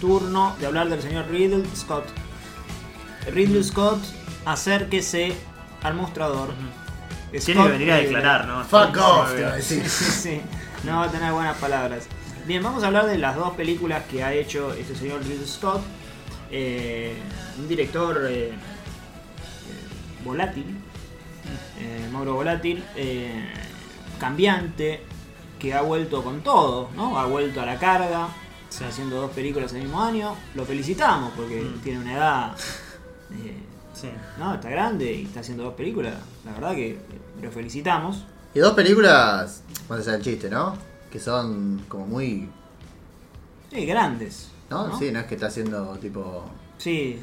turno de hablar del señor Ridley Scott. Ridley Scott, acérquese al mostrador. Tiene que venir a Ridley. declarar, ¿no? Fuck off, te va a decir. Sí, sí, no va a tener buenas palabras. Bien, vamos a hablar de las dos películas que ha hecho este señor Ridley Scott. Eh, un director eh, eh, volátil, eh, Mauro Volátil, eh, cambiante, que ha vuelto con todo, ¿no? Ha vuelto a la carga, Sí. haciendo dos películas el mismo año. Lo felicitamos porque Mm. tiene una edad, eh, Sí. no, está grande y está haciendo dos películas. La verdad que lo felicitamos. Y dos películas, más allá del chiste, ¿no? Que son como muy. Sí, grandes. ¿No? ¿no? Sí, no es que está haciendo tipo. Sí,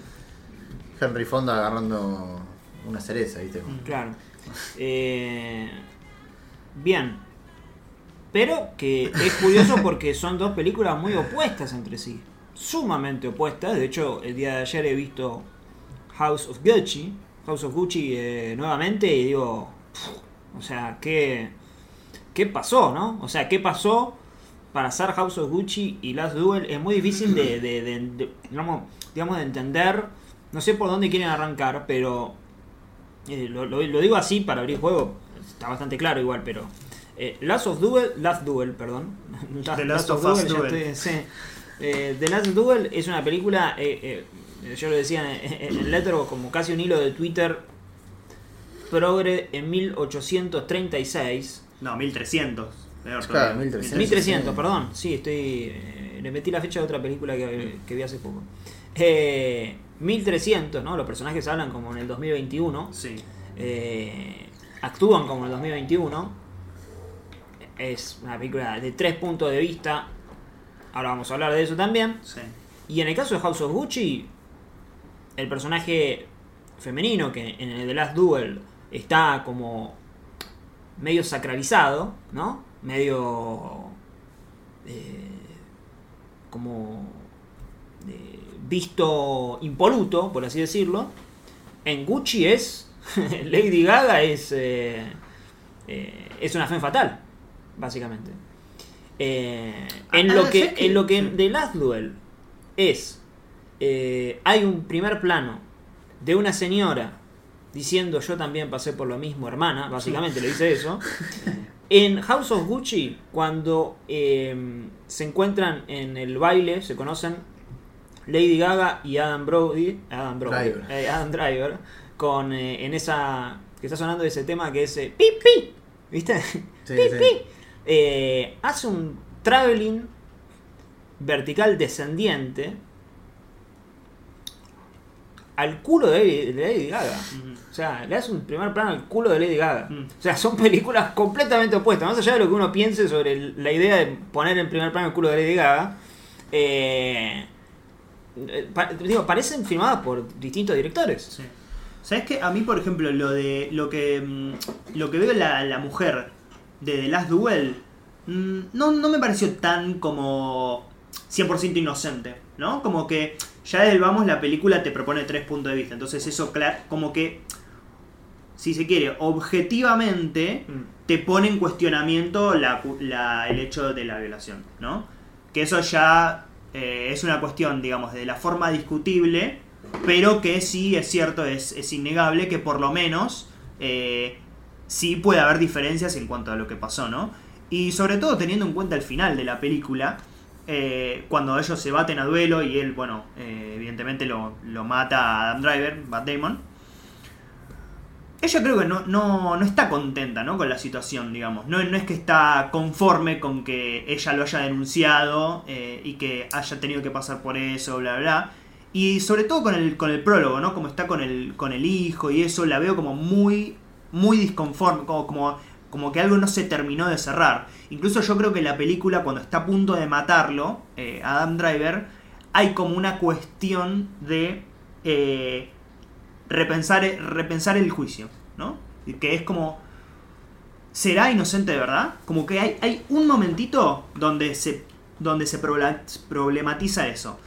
Henry Fonda agarrando una cereza, ¿viste? Mm. claro. Eh, bien. Pero que es curioso porque son dos películas muy opuestas entre sí. Sumamente opuestas. De hecho, el día de ayer he visto House of Gucci. House of Gucci eh, nuevamente y digo... O sea, ¿qué, ¿qué pasó, no? O sea, ¿qué pasó para hacer House of Gucci y Last Duel? Es muy difícil de, digamos, de entender. No sé por dónde quieren arrancar, pero eh, lo, lo- lo digo así para abrir juego. Está bastante claro igual, pero... Eh, Last of Duel, Last Duel, perdón. The Last of Us ya Duel. estoy- sí. Eh, The Last Duel es una película, eh, eh, yo lo decía en, en el Letterboxd como casi un hilo de Twitter progre en 1836. No, 1300. peor Claro, todavía. 1300. 1300, perdón. Sí, estoy. eh, le metí la fecha de otra película que, que vi hace poco. Eh, 1300, ¿no? Los personajes hablan como en el 2021. Sí. eh, actúan como en el 2021. Es una película de tres puntos de vista. Ahora vamos a hablar de eso también. Sí. Y en el caso de House of Gucci, el personaje femenino que en el The Last Duel está como medio sacralizado, ¿no? Medio eh, como eh, visto impoluto, por así decirlo. En Gucci es Lady Gaga es eh, eh, es una fe fatal, básicamente. Eh, en Ah, lo ¿sabes que en lo que. The Last Duel es eh, hay un primer plano de una señora diciendo yo también pasé por lo mismo, hermana, básicamente le dice eso. En House of Gucci, cuando eh, se encuentran en el baile, se conocen Lady Gaga y Adam Brody, Adam Brody, Driver. eh, Adam Driver, con eh, en esa que está sonando ese tema que es eh, pi pi, ¿viste? Sí, pi sí. pi. Eh, hace un traveling vertical descendiente al culo de Lady, Gaga. O sea, le hace un primer plano al culo de Lady Gaga. O sea, son películas completamente opuestas. Más allá de lo que uno piense sobre la idea de poner en primer plano el culo de Lady Gaga, eh, eh, pa- digo, parecen filmadas por distintos directores. Sí. ¿Sabes qué? A mí, por ejemplo, lo de lo que mm, lo que veo la, la mujer de The Last Duel mm, no, no me pareció tan como 100% inocente, ¿no? Como que ya desde el vamos la película te propone tres puntos de vista, entonces eso cla- como que si se quiere objetivamente Mm. te pone en cuestionamiento la, la- el hecho de la violación, ¿no? Que eso ya eh, es una cuestión, digamos, de la forma discutible, pero que sí es cierto, es, es innegable que por lo menos eh, sí puede haber diferencias en cuanto a lo que pasó, ¿no? Y sobre todo teniendo en cuenta el final de la película, eh, cuando ellos se baten a duelo y él, bueno, eh, evidentemente lo, lo mata a Adam Driver, Matt Damon. Ella creo que no, no, no está contenta ¿no? con la situación, digamos. No, no es que está conforme con que ella lo haya denunciado eh, y que haya tenido que pasar por eso, bla, bla. Y sobre todo con el, con el prólogo, ¿no? Como está con el, con el hijo y eso, la veo como muy, muy disconforme, como, como, como que algo no se terminó de cerrar. Incluso yo creo que la película, cuando está a punto de matarlo, eh, Adam Driver, hay como una cuestión de eh, repensar, repensar el juicio, ¿no? Que es como, ¿será inocente de verdad? Como que hay, hay un momentito donde se, donde se proble- problematiza eso.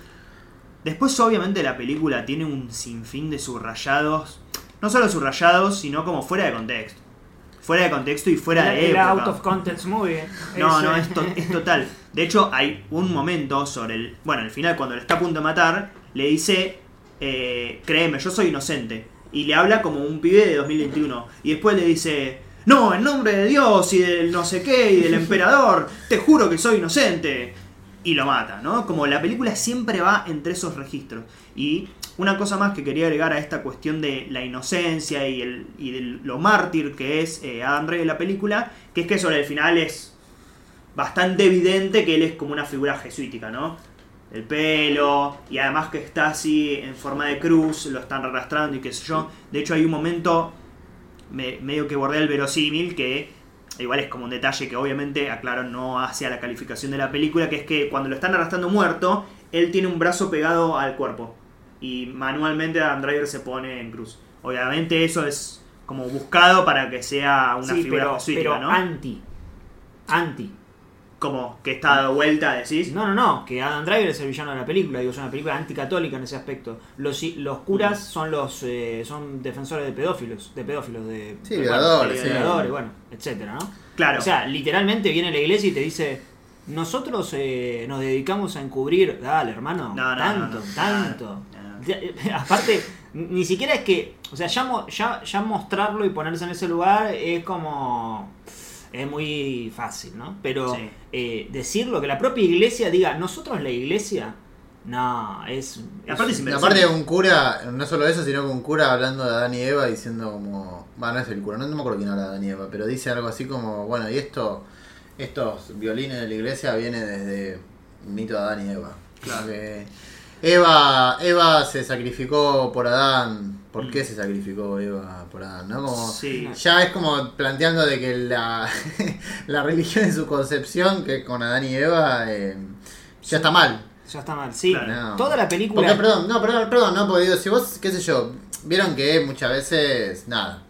Después, obviamente, la película tiene un sinfín de subrayados. No solo subrayados, sino como fuera de contexto. fuera de contexto y fuera Era- de era época. out of context movie. No, no, eh, es, to- es total. De hecho, hay un momento sobre el. Bueno, al final, cuando le está a punto de matar, le dice: eh, Créeme, yo soy inocente. Y le habla como un pibe de 2021. Y después le dice: No, en nombre de Dios y del no sé qué y del emperador, te juro que soy inocente. Y lo mata, ¿no? Como la película siempre va entre esos registros. Y una cosa más que quería agregar a esta cuestión de la inocencia y, el, y de lo mártir que es eh, Adam Driver en la película, que es que sobre el final es bastante evidente que él es como una figura jesuítica, ¿no? El pelo, y además que está así en forma de cruz, lo están arrastrando y qué sé yo. De hecho hay un momento me- medio que bordea el verosímil que igual es como un detalle que obviamente, aclaro, no hace a la calificación de la película, que es que cuando lo están arrastrando muerto, él tiene un brazo pegado al cuerpo y manualmente Adam Driver se pone en cruz. Obviamente eso es como buscado para que sea una sí, figura pero, jesuítica, pero ¿no? anti. Anti. como que está dado vuelta, decís. No, no, no, que Adam Driver es el villano de la película, digo, es una película anticatólica en ese aspecto. Los, los curas son los eh, son defensores de pedófilos, de pedófilos, de Sí, de- violadores, de sí. violadores, bueno, etcétera, ¿no? Claro. O sea, literalmente viene la iglesia y te dice, nosotros eh, nos dedicamos a encubrir, dale, hermano, No, no, tanto, no, no, tanto. Ya- Aparte, ni siquiera es que, o sea, ya, mo- ya, ya mostrarlo y ponerse en ese lugar es como, es muy fácil, ¿no? Pero Sí. eh, decirlo, que la propia iglesia diga, nosotros la iglesia, no, es... Aparte es- aparte un cura, no solo eso, sino que un cura hablando de Adán y Eva diciendo como, bueno, no es el cura, no, no me acuerdo quién habla de Adán y Eva, pero dice algo así como, bueno, y esto, estos violines de la iglesia vienen desde el mito de Adán y Eva. Claro. Que Eva, Eva se sacrificó por Adán, ¿por Mm. qué se sacrificó Eva por Adán? ¿No? Como, Sí. ya es como planteando de que la, la religión en su concepción, que es con Adán y Eva, eh, ya está mal. Ya está mal, sí. Claro. No. Toda la película... Porque, perdón, no, perdón, perdón, no, porque digo, si vos, qué sé yo, vieron que muchas veces, nada,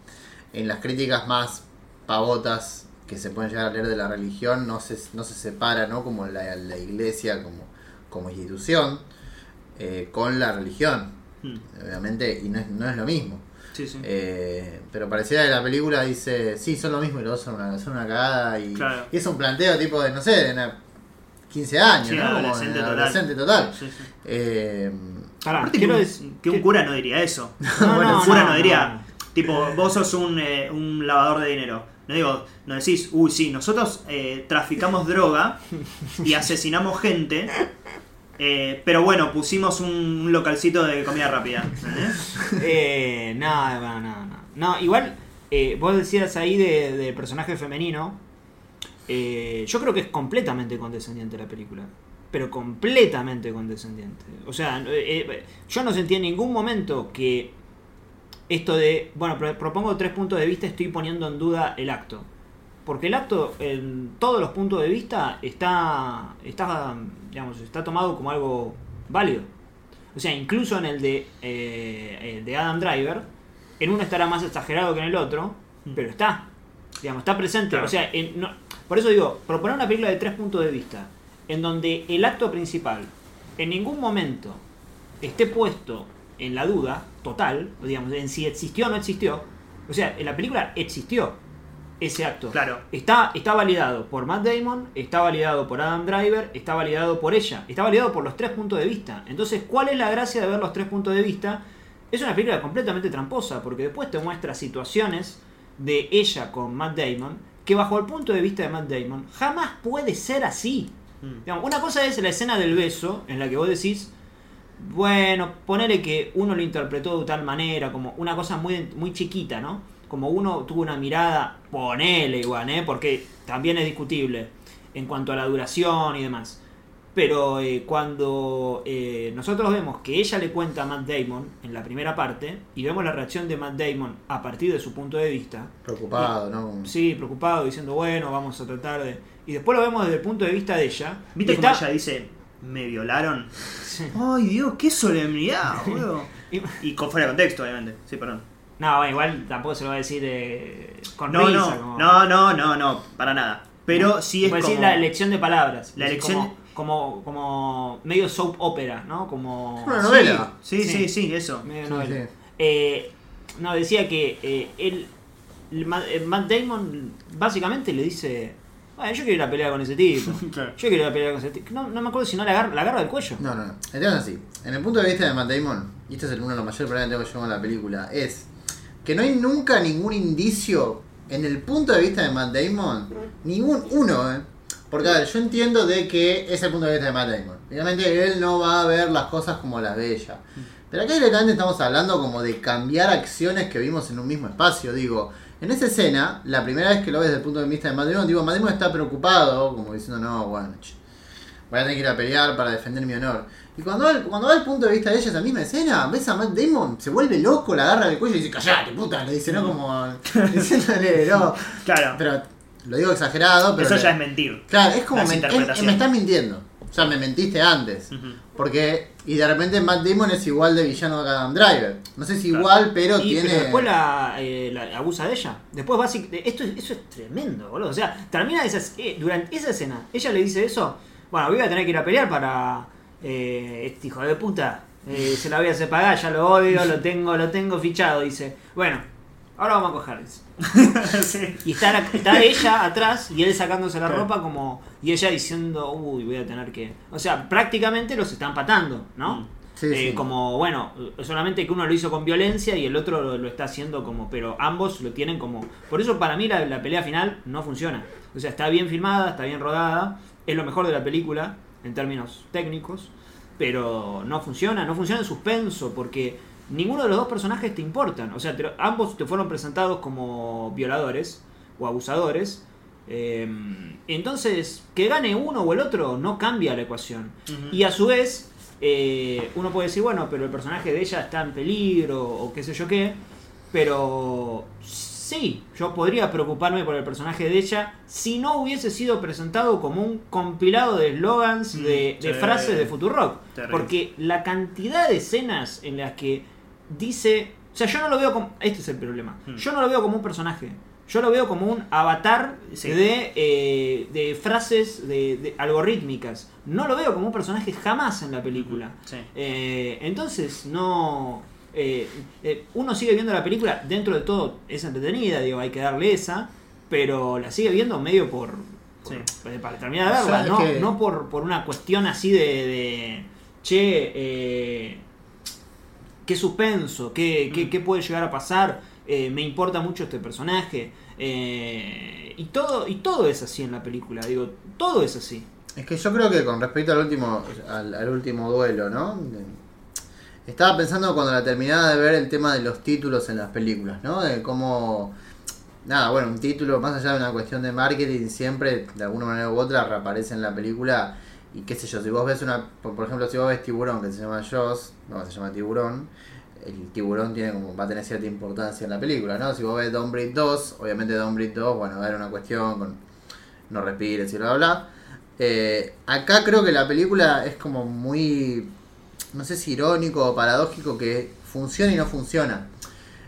en las críticas más pavotas que se pueden llegar a leer de la religión, no se, no se separa, ¿no? Como la, la iglesia como, como institución, eh, con la religión, Mm. obviamente, y no es, no es lo mismo. Sí, sí. Eh, pero pareciera que la película dice, sí, son lo mismo y los dos son una, son una cagada. Y, Claro. y es un planteo tipo de, no sé, de una 15 años, Sí, ¿no? Como adolescente total. adolescente total. Sí, sí. Eh, Pará, Aparte quiero que, un, decir- que un que- cura no diría eso. No, bueno, no, un cura no, no, diría, no. tipo, vos sos un, eh, un lavador de dinero. No digo, no decís, uy, sí, nosotros eh, traficamos droga y asesinamos gente, eh, pero bueno, pusimos un localcito de comida rápida. Eh, no, no, no, no. No, igual, eh, vos decías ahí de, de personaje femenino. eh, yo creo que es completamente condescendiente la película. Pero completamente condescendiente. O sea, eh, yo no sentí en ningún momento que esto de. Bueno, pro- propongo tres puntos de vista, estoy poniendo en duda el acto. Porque el acto, en todos los puntos de vista, está, está, digamos, está tomado como algo válido. O sea, incluso en el de, eh, el de Adam Driver, en uno estará más exagerado que en el otro, pero está. Digamos, está presente. Claro. O sea, en- no- por eso digo, proponer una película de tres puntos de vista, en donde el acto principal en ningún momento esté puesto en la duda total, digamos, en si existió o no existió. O sea, en la película existió ese acto. Claro. Está, está validado por Matt Damon, está validado por Adam Driver, está validado por ella, está validado por los tres puntos de vista. Entonces, ¿cuál es la gracia de ver los tres puntos de vista? Es una película completamente tramposa, porque después te muestra situaciones de ella con Matt Damon, que bajo el punto de vista de Matt Damon, jamás puede ser así. Mm. Digamos, una cosa es la escena del beso, en la que vos decís, bueno, ponele que uno lo interpretó de tal manera, como una cosa muy, muy chiquita, ¿no? Como uno tuvo una mirada, ponele igual, ¿eh? Porque también es discutible en cuanto a la duración y demás. Pero eh, cuando eh, nosotros vemos que ella le cuenta a Matt Damon en la primera parte y vemos la reacción de Matt Damon a partir de su punto de vista, preocupado, ¿no? Sí, preocupado, diciendo, bueno, vamos a tratar de... Y después lo vemos desde el punto de vista de ella. ¿Viste cómo está- ella dice, me violaron? Sí. Ay, Dios, qué solemnidad, boludo. Y- Y con fuera de contexto, obviamente. Sí, perdón. No, bueno, igual tampoco se lo va a decir eh, con No, risa. no, como- no, no, no, no, para nada. Pero sí es Puede como... decir la elección de palabras. La elección Como, como, como medio soap opera, ¿no? Como... Una novela. Sí, sí, Sí. sí, eso. medio Sí, novela. sí. Eh, no, decía que eh, él el eh, Matt Damon básicamente le dice, "Bueno, yo quiero ir a pelear con ese tipo. Claro. Yo quiero ir a pelear con ese tipo. No, no me acuerdo si no le agarra, la agarra del cuello. No, no, no. El tema es así. En el punto de vista de Matt Damon, y este es el- uno de los mayores problemas que tengo yo con la película, es que no hay nunca ningún indicio en el punto de vista de Matt Damon, ningún uno, ¿eh? Porque, a ver, yo entiendo de que es el punto de vista de Matt Damon. Obviamente él no va a ver las cosas como las ve ella. Pero acá directamente estamos hablando como de cambiar acciones que vimos en un mismo espacio. Digo, en esa escena, la primera vez que lo ves desde el punto de vista de Matt Damon, digo, Matt Damon está preocupado, como diciendo, no, bueno, voy a tener que ir a pelear para defender mi honor. Y cuando va, cuando va el punto de vista de ella, esa misma escena, ves a Matt Damon, se vuelve loco, la agarra del cuello y dice, callate, puta, le dice, no como diciéndole, no. Claro. Pero lo digo exagerado, pero. Eso le- ya es mentir. Claro, es como men- es- me estás mintiendo. O sea, me mentiste antes. Porque, y de repente Matt Damon es igual de villano que Adam Driver. No sé si Claro. igual, pero Y, tiene. pero después la, eh, la abusa de ella. Después básicamente. Esto, es- eso es tremendo, boludo. O sea, termina esa, eh, durante esa escena. Ella le dice eso. Bueno, voy a tener que ir a pelear para. Eh, este hijo de puta. eh, se la voy a hacer pagar, ya lo odio, lo tengo, lo tengo fichado. Dice, bueno, ahora vamos a coger. sí. Y está, está ella atrás y él sacándose la Claro. ropa como. Y ella diciendo, uy, voy a tener que. O sea, prácticamente los están patando, ¿no? Mm. Sí, Eh, sí. Como, bueno, solamente que uno lo hizo con violencia y el otro lo, lo está haciendo como. Pero ambos lo tienen como. Por eso para mí la, la pelea final no funciona. O sea, está bien filmada, está bien rodada. Es lo mejor de la película en términos técnicos. Pero no funciona, no funciona en suspenso porque ninguno de los dos personajes te importan. O sea, te- ambos te fueron presentados como violadores o abusadores. Eh, entonces, que gane uno o el otro no cambia la ecuación. Y a su vez, eh, uno puede decir, bueno, pero el personaje de ella está en peligro o qué sé yo qué. Pero sí, yo podría preocuparme por el personaje de ella si no hubiese sido presentado como un compilado de eslogans, Mm, de, de frases de Futurock. Porque la cantidad de escenas en las que dice... O sea, yo no lo veo como... Este es el problema. Mm. Yo no lo veo como un personaje. Yo lo veo como un avatar Sí. de, eh, de frases de, de algorítmicas. No lo veo como un personaje jamás en la película. Sí. Eh, entonces, no. Eh, eh, uno sigue viendo la película, dentro de todo es entretenida, digo, hay que darle esa, pero la sigue viendo medio por. por- eh, para terminar de O sea, verla, no, que- no por, por una cuestión así de. de, che, eh, qué suspenso, qué, qué- Mm. qué puede llegar a pasar, eh, me importa mucho este personaje. eh, y todo y todo es así en la película, digo, todo es así. Es que yo creo que con respecto al último, al, al último duelo, ¿no? Estaba pensando cuando la terminaba de ver el tema de los títulos en las películas, ¿no? De cómo. Nada, bueno, un título, más allá de una cuestión de marketing, siempre, de alguna manera u otra, reaparece en la película. Y qué sé yo, si vos ves una. Por ejemplo, si vos ves Tiburón, que se llama Jaws, no, se llama Tiburón. El tiburón tiene como, va a tener cierta importancia en la película, ¿no? Si vos ves Don't Breathe 2, obviamente Don't Breathe 2, bueno, va a haber una cuestión con no respires y bla bla bla. Eh, acá creo que la película es como muy, no sé si irónico o paradójico que funciona y no funciona.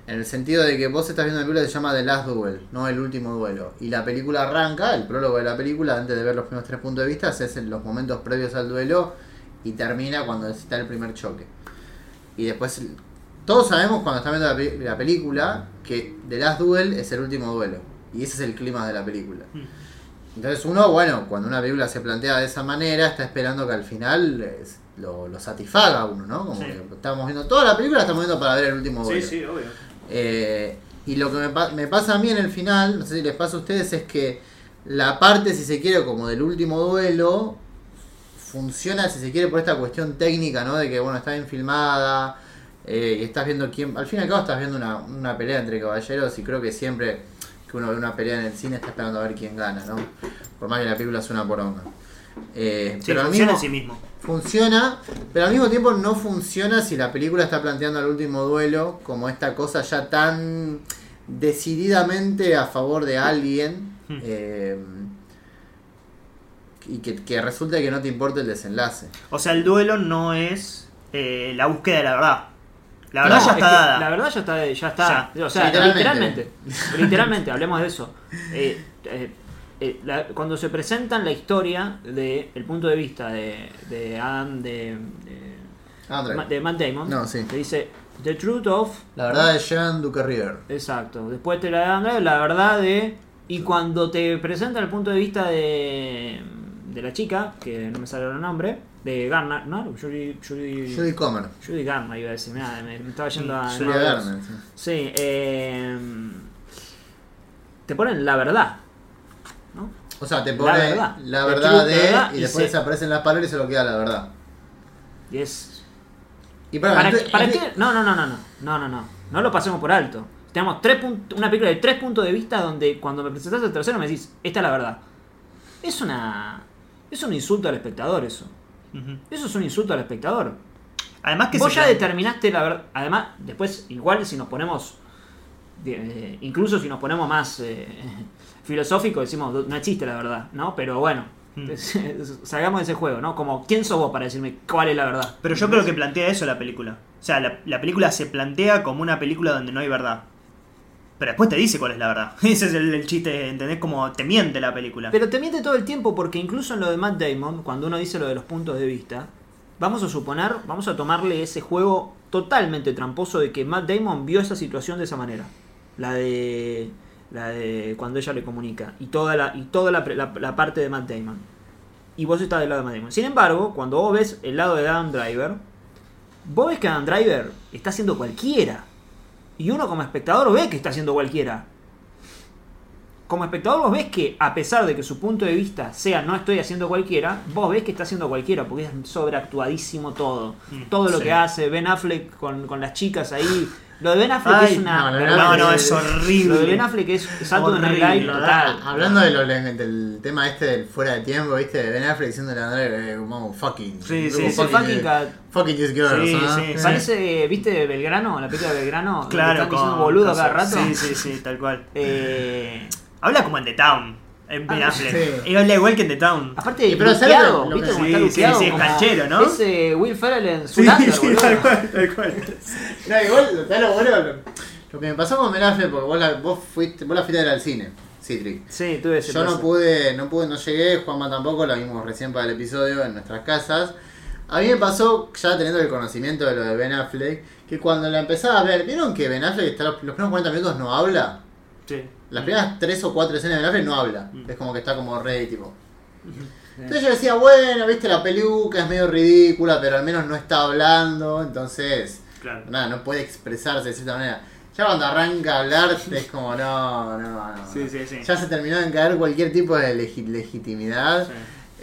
En el sentido de que vos estás viendo una película que se llama The Last Duel, no el último duelo. Y la película arranca, el prólogo de la película, antes de ver los primeros tres puntos de vista, es en los momentos previos al duelo y termina cuando está el primer choque. Y después, todos sabemos cuando estamos viendo la película que The Last Duel es el último duelo. Y ese es el clima de la película. Mm. Entonces uno, bueno, cuando una película se plantea de esa manera, está esperando que al final eh, lo, lo satisfaga a uno, ¿no? Como Sí. que estamos viendo toda la película, la estamos viendo para ver el último duelo. obvio. Eh, y lo que me, pa- me pasa a mí en el final, no sé si les pasa a ustedes, es que la parte, si se quiere, como del último duelo, funciona, si se quiere, por esta cuestión técnica, ¿no? De que, bueno, está bien filmada, eh, y estás viendo quién... Al fin y al cabo estás viendo una, una pelea entre caballeros y creo que siempre que uno ve una pelea en el cine está esperando a ver quién gana, ¿no? Por más que la película sea una poronga. Eh, Sí, pero al funciona mismo- en sí mismo. funciona, pero al mismo tiempo no funciona si la película está planteando el último duelo como esta cosa ya tan decididamente a favor de alguien Hmm. eh, y que, que resulta que no te importa el desenlace. O sea, el duelo no es eh, la búsqueda de la verdad. La verdad No, ya es está que dada. La verdad ya está, ya está. Ya. O sea, Literalmente. literalmente. Literalmente, hablemos de eso. Eh, eh, eh, la- cuando se presentan la historia del punto de vista de, de Adam, de, de- Adam Driver. Ma- de Matt Damon. No, sí. Dice The Truth of. La verdad es Jean Ducarrier. Exacto. Después te la de Driver, la verdad de. Y cuando te presenta el punto de vista de. de la chica, que no me sale el nombre, de Garner, ¿no? Judy. Judy, Judy Comer. Judy Garner iba a decir, mirá, me, me estaba yendo a. No, Garner. sí. Sí, eh, te ponen la verdad. O sea, te pone la verdad. de. la verdad, y y después se- se aparecen las palabras y se lo queda la verdad. Y es. Y para, ¿Para, entonces- para qué? No, no, no, no, no. No, no, no. No lo pasemos por alto. Tenemos tres punt- una película de tres puntos de vista donde cuando me presentas el tercero me decís, esta es la verdad. Es una. Es un insulto al espectador eso. Eso es un insulto al espectador. Además que Vos ya plan- determinaste la verdad. Además, después, igual si nos ponemos. Eh, incluso si nos ponemos más eh, filosóficos, decimos, no existe la verdad, ¿no? Pero bueno, Mm. salgamos de ese juego, ¿no? Como, ¿quién sos vos para decirme cuál es la verdad? Pero yo creo que plantea eso la película. O sea, la, la película se plantea como una película donde no hay verdad. Pero después te dice cuál es la verdad. Ese es el, el chiste, ¿entendés? Como te miente la película. Pero te miente todo el tiempo porque incluso en lo de Matt Damon, cuando uno dice lo de los puntos de vista, vamos a suponer, vamos a tomarle ese juego totalmente tramposo de que Matt Damon vio esa situación de esa manera. La de la de cuando ella le comunica y toda la y toda la, la- la parte de Matt Damon. Y vos estás del lado de Matt Damon. Sin embargo, cuando vos ves el lado de Adam Driver, vos ves que Adam Driver está haciendo cualquiera. Y uno como espectador ve que está haciendo cualquiera como espectador vos ves que a pesar de que su punto de vista sea no estoy haciendo cualquiera, vos ves que está haciendo cualquiera porque es sobreactuadísimo todo. Mm, todo lo sí. que hace Ben Affleck con, con las chicas ahí. Lo de Ben Affleck Ay, es una... no, no, No, no, es horrible. Lo de Ben Affleck es salto Live No, total. Hablando de lo, del tema este del fuera de tiempo, ¿viste? De Ben Affleck diciendo a André, eh, como fucking. Sí, sí, sí. Fucking cat. Fucking this girl, Sí, ¿no? sí. Parece, ¿viste Belgrano? La película de Belgrano. Claro, están diciendo boludo cada rato. Sí, sí, sí, tal cual. Eh, Habla como en The Town. En Ben Ah, Affleck. sí. Habla igual que en The Town. aparte, Y pero ¿sabes lo que- ¿viste cómo está sí, luqueado? sí, sí, es canchero, ¿no? Es eh, Will Ferrell en boludo. tal cual, tal cual. No, igual, está lo bueno. Lo, que me pasó con Ben Affleck, porque vos la, vos fuiste, vos la fuiste a ver al cine, Citric. Sí, tuve ese Yo no pude, no pude, no llegué, Juanma tampoco, lo vimos recién para el episodio en nuestras casas. A mí me pasó, ya teniendo el conocimiento de lo de Ben Affleck, que cuando la empezaba a ver, ¿vieron que Ben Affleck está los, los primeros 40 minutos no habla? Sí. Las primeras 3 o 4 escenas de Affleck no habla. Mm. Es como que está como rey, tipo. Entonces yo decía, bueno, viste, la peluca es medio ridícula, pero al menos no está hablando, entonces, Claro. nada, no puede expresarse de cierta manera. Ya cuando arranca a hablar es como, no, no, no. Sí, sí, sí. Ya se terminó de caer cualquier tipo de legi- legitimidad.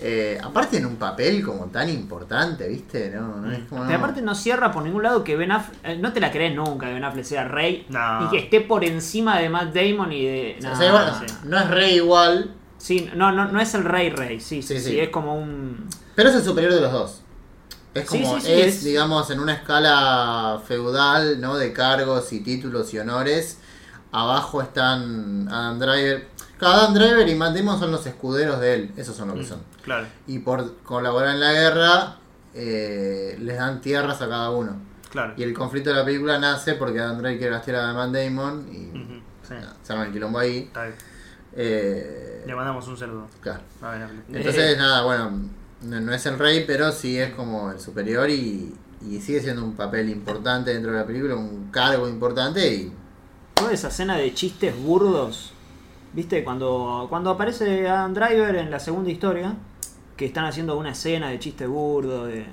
Eh, aparte en un papel como tan importante, ¿viste? No, no es como... Pero aparte no cierra por ningún lado que Ben Affleck, eh, no te la crees nunca que Ben Affleck sea rey No. y que esté por encima de Matt Damon y de... O no, sea, igual, sí. no es rey igual, Sí, no, no, no es el rey rey, sí, sí, Sí, sí, sí. es como un... pero es el superior de los dos. Es Sí, como, sí, sí, es, es- digamos, en una escala feudal, ¿no? De cargos y títulos y honores. Abajo están Adam Driver. Cada Adam Driver y Matt Damon son los escuderos de él. Esos son lo que son. Claro, Y por colaborar en la guerra, eh, les dan tierras a cada uno. claro. Y el conflicto de la película nace porque Adam Driver quiere las tierras de Matt Damon y Ujú, Sí. nada, se arma el quilombo ahí. Está bien. Eh, Le mandamos un saludo. claro. A. Entonces, nada, bueno, no, no es el rey, pero sí es como el superior y, y sigue siendo un papel importante dentro de la película, un cargo importante y Toda esa escena de chistes burdos, ¿viste? Cuando, cuando aparece Adam Driver en la segunda historia, que están haciendo una escena de chiste burdo, de...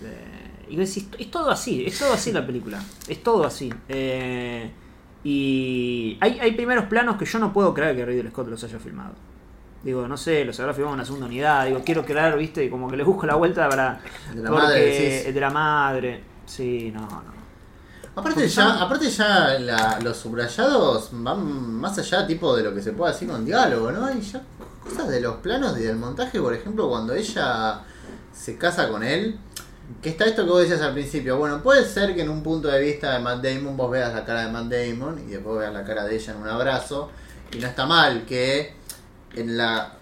de- y decís, es todo así, es todo así la película, es todo así. Eh, y hay, hay primeros planos que yo no puedo creer que Ridley Scott los haya filmado. Digo, no sé, los habrá filmado en una segunda unidad. Digo, quiero creer, viste, como que le busco la vuelta para. De la porque- madre, decís. de la madre. Sí, no, no. Aparte ya, aparte ya la- los subrayados van más allá tipo de lo que se puede decir con diálogo, ¿no? Hay ya cosas de los planos y del montaje, por ejemplo, cuando ella se casa con él, que está esto que vos decías al principio, bueno, puede ser que en un punto de vista de Matt Damon vos veas la cara de Matt Damon y después veas la cara de ella en un abrazo, y no está mal que en la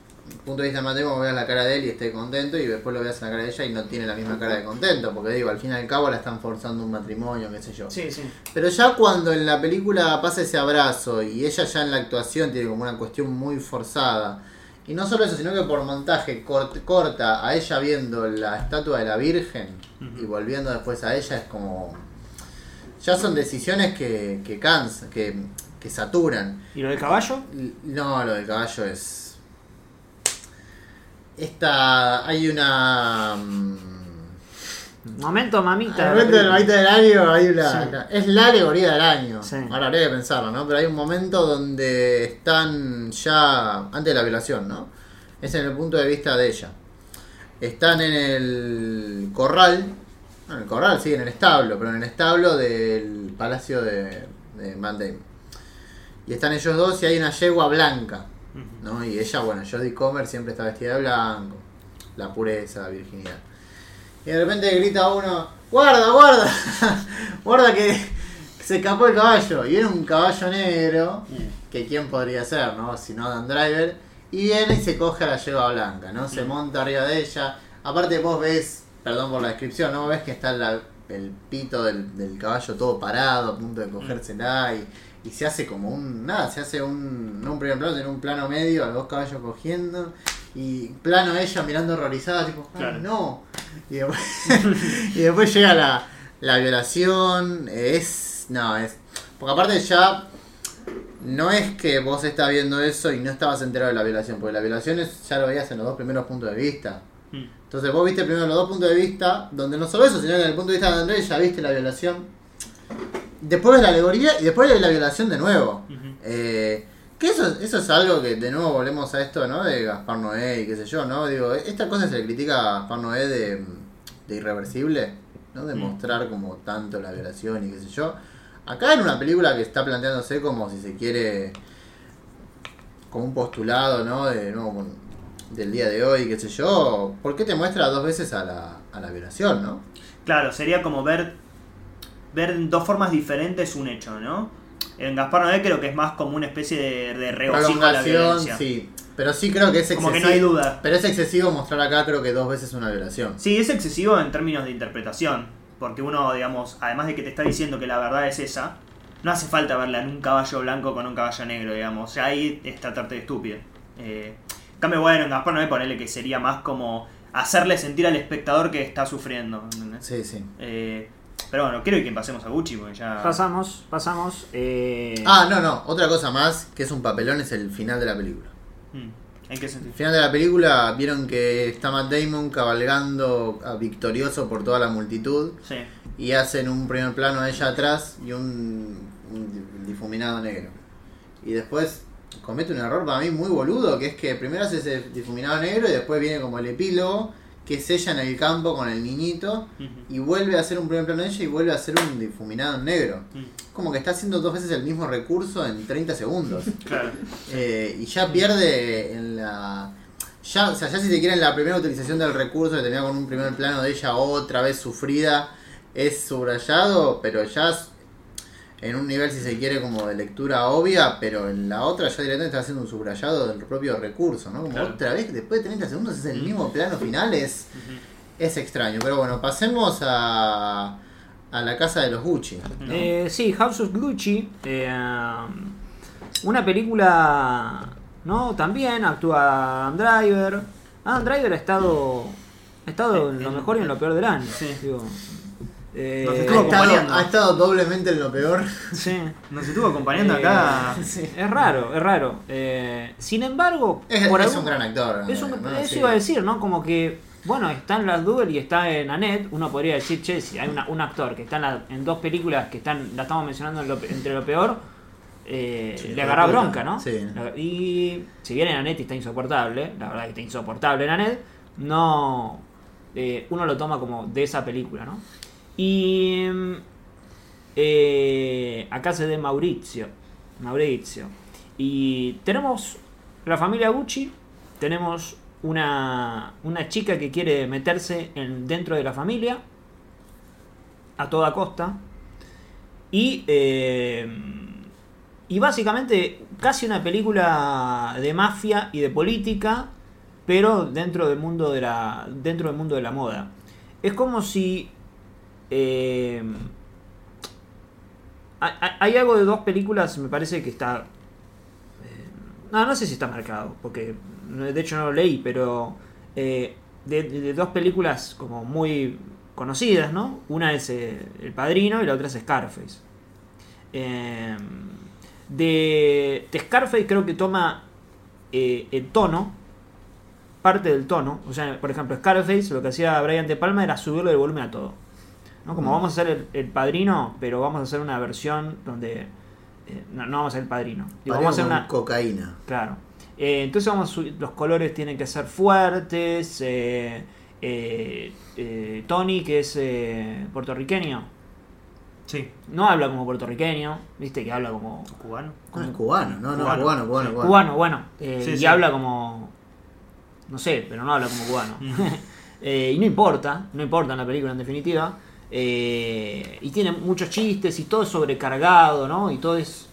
punto de vista Damon veas la cara de él y esté contento y después lo veas en la cara de ella y no tiene la misma cara de contento, porque digo, al fin y al cabo la están forzando un matrimonio, qué sé yo. Sí, sí. Pero ya cuando en la película pasa ese abrazo y ella ya en la actuación tiene como una cuestión muy forzada Y no solo eso, sino que por montaje cort- corta a ella viendo la estatua de la Virgen y volviendo después a ella es como... Ya son decisiones que, que cansan, que, que saturan. ¿Y lo del caballo? No, lo del caballo es... Esta... Hay una... mm, Momento mamita. Momento del momento del año hay una, Sí. una- es la alegoría del año. Sí. Ahora habría que pensarlo, ¿no? Pero hay un momento donde están ya antes de la violación, ¿no? Es en el punto de vista de ella. Están en el corral, no, en el corral, sí, en el establo, pero en el establo del palacio de, de. Y están ellos dos y hay una yegua blanca, ¿no? Y ella, bueno, Jodie Comer siempre está vestida de blanco, la pureza, la virginidad. Y de repente grita uno, guarda, guarda, guarda que se escapó el caballo. Y era un caballo negro, que quién podría ser, ¿no? Si no Dan Driver. Y viene y se coge a la yegua blanca, ¿no? Se monta arriba de ella. Aparte vos ves, perdón por la descripción, ¿no? Ves que está la- el pito del, del caballo todo parado, a punto de cogérsela y, y se hace como un, nada, se hace un, no un primer plano, sino un plano medio, a los dos caballos cogiendo. Y plano ella mirando horrorizada, tipo, "Ay, Claro. no. Y después, y después llega la, la violación. Es. No, es. Porque aparte ya. No es que vos estás viendo eso y no estabas enterado de la violación, porque la violación es- ya lo veías en los dos primeros puntos de vista. Mm. Entonces vos viste primero los dos puntos de vista, donde no solo eso, sino que en el punto de vista de Andrés ya viste la violación. Después ves la alegoría y después ves la violación de nuevo. Eh, que eso, eso es algo que de nuevo volvemos a esto, ¿no? De Gaspar Noé y qué sé yo, ¿no? Digo, esta cosa se le critica a Gaspar Noé de, de irreversible, ¿no? De mostrar como tanto la violación y qué sé yo. Acá en una película que está planteándose como si se quiere, como un postulado, ¿no? De nuevo, con- del día de hoy, qué sé yo. ¿Por qué te muestra dos veces a la, a la violación, no? Claro, sería como ver, ver en dos formas diferentes un hecho, ¿no? En Gaspar Noé creo que es más como una especie de, de regocijo a la violencia. sí. Pero sí creo que es excesivo. Como que no hay duda. Pero es excesivo mostrar acá, creo que dos veces una violación. Sí, es excesivo en términos de interpretación. Porque uno, digamos, además de que te está diciendo que la verdad es esa, no hace falta verla en un caballo blanco con un caballo negro, digamos. O sea, ahí es tratarte de estúpido. Eh, en cambio, bueno, en Gaspar Noé ponerle que sería más como hacerle sentir al espectador que está sufriendo. ¿entendés? Sí, sí. Eh, pero bueno, quiero que pasemos a Gucci porque ya... Pasamos, pasamos. eh, Ah, no, no. Otra cosa más que es un papelón es el final de la película. Mm, ¿En qué El sentido? final de la película vieron que está Matt Damon cabalgando ah, victorioso por toda la multitud Sí. y hacen un primer plano de ella atrás y un, un difuminado negro. Y después comete un error para mí muy boludo, que es que primero hace ese difuminado negro y después viene como el epílogo, que es ella en el campo con el niñito y vuelve a hacer un primer plano de ella y vuelve a hacer un difuminado en negro. Como que está haciendo dos veces el mismo recurso en 30 segundos. Claro. Eh, y ya pierde en la. Ya, o sea, ya si se quiere en la primera utilización del recurso que tenía con un primer plano de ella otra vez sufrida, es subrayado, pero ya en un nivel, si se quiere, como de lectura obvia, pero en la otra ya directamente está haciendo un subrayado del propio recurso, ¿no? Como Claro. otra vez, después de 30 segundos es el mismo plano final, es, es extraño. Pero bueno, pasemos a, a la casa de los Gucci. ¿no? Eh, sí, House of Gucci. eh, una película. ¿No? También actúa Adam Driver. Adam Driver ha estado. Ha estado en lo mejor y en lo peor del año. Sí. Digo, eh, Nos ha, estuvo estado, acompañando. ha estado doblemente en lo peor. sí. Nos estuvo acompañando Eh, acá. Es raro, es raro. Eh, sin embargo, Es, por es algún- un gran actor. es un- ¿no? eso Sí. iba a decir, ¿no? Como que, bueno, está en las Double y está en Annette. Uno podría decir, che, si hay una- un actor que está en, la- en dos películas que están la estamos mencionando en lo pe- entre lo peor, eh, Sí, le agarra bronca, ¿no? Sí. Y si bien en Annette está insoportable, la verdad que está insoportable en Annette, no. eh, uno lo toma como de esa película, ¿no? Y. eh, acá se de Maurizio. Maurizio. Y tenemos la familia Gucci. Tenemos una, una chica que quiere meterse en, dentro de la familia. A toda costa. Y. eh, y básicamente casi una película de mafia y de política. Pero dentro del mundo de la. dentro del mundo de la moda. Es como si. Eh, hay, algo de dos películas, me parece que está. eh, No, no sé si está marcado, porque de hecho no lo leí, pero eh, de, dos películas como muy conocidas, ¿no? Una es El Padrino y la otra es Scarface. De, Scarface creo que toma el tono, parte del tono. O sea, por ejemplo, Scarface lo que hacía Brian De Palma era subirle el volumen a todo. ¿No? Como Mm. vamos a hacer el, el padrino, pero vamos a hacer una versión donde. eh, no, no vamos a hacer el padrino. Digo, vamos a hacer una. cocaína. Claro. Eh, entonces vamos a subir- los colores tienen que ser fuertes. eh, eh, eh, Tony, que es eh, puertorriqueño, Sí. no habla como puertorriqueño, viste que habla como Cubano. No, es cubano, no, no, Cubano. cubano, cubano, cubano. cubano, bueno, eh, Sí, y sí. habla como, no sé, pero no habla como cubano. Y no importa, no importa en la película en definitiva. Eh, y tiene muchos chistes y todo es sobrecargado, ¿no? Y todo es...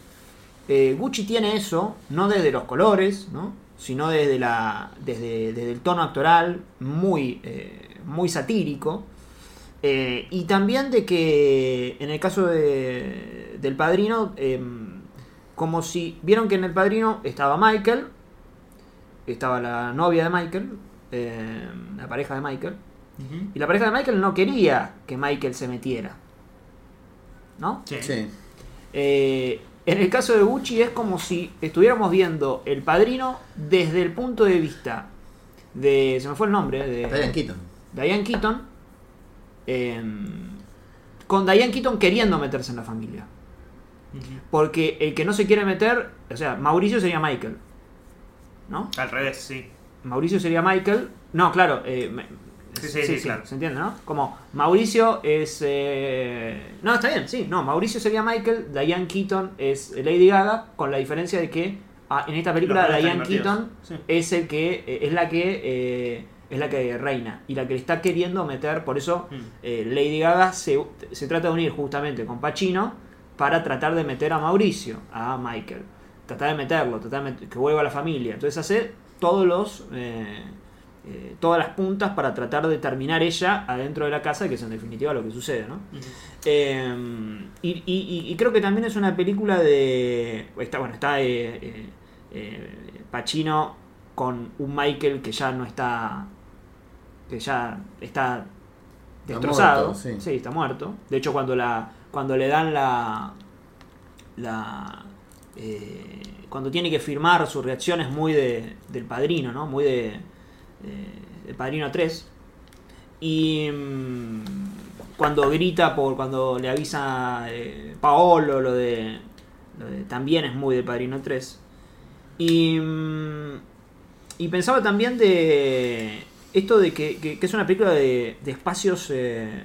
eh, Gucci tiene eso, no desde los colores, ¿no? Sino desde, la, desde, desde el tono actoral, muy, eh, muy satírico. Y también de que en el caso de, del padrino, eh, como si vieron que en el padrino estaba Michael, estaba la novia de Michael, la pareja de Michael, Y la pareja de Michael no quería que Michael se metiera. ¿No? Sí. Sí. Eh, en el caso de Gucci es como si estuviéramos viendo el padrino desde el punto de vista de. Se me fue el nombre, de. Diane Keaton. Diane Keaton. eh, con Diane Keaton queriendo meterse en la familia. Porque el que no se quiere meter, o sea, Mauricio sería Michael. ¿No? Al revés, sí. Mauricio sería Michael. No, claro. eh, Sí, sí, sí, claro. Se entiende, ¿no? Como Mauricio es. eh, No, está bien, sí. No, Mauricio sería Michael. Diane Keaton es Lady Gaga. Con la diferencia de que ah, en esta película Diane Keaton. Sí. es el que. eh, es la que. eh, es la que reina. Y la que le está queriendo meter. Por eso Mm. Lady Gaga se, se trata de unir justamente con Pacino para tratar de meter a Mauricio, a Michael. Tratar de meterlo, tratar de met- que vuelva a la familia. Entonces hace todos los eh, todas las puntas para tratar de terminar ella adentro de la casa, que es en definitiva lo que sucede, ¿no? Eh, y, y- y creo que también es una película de. Está, bueno, está eh, eh, Pacino con un Michael que ya no está. que ya está destrozado. muerto, sí. está muerto. De hecho, cuando la cuando le dan la. la cuando tiene que firmar su reacción es muy de, del padrino, ¿no? Muy de. Eh, del padrino 3. Y mm, cuando grita por cuando le avisa eh, Paolo lo de, lo de- también es muy de Padrino 3. Y mm, y pensaba también de esto de que, que- es una película de, de espacios eh,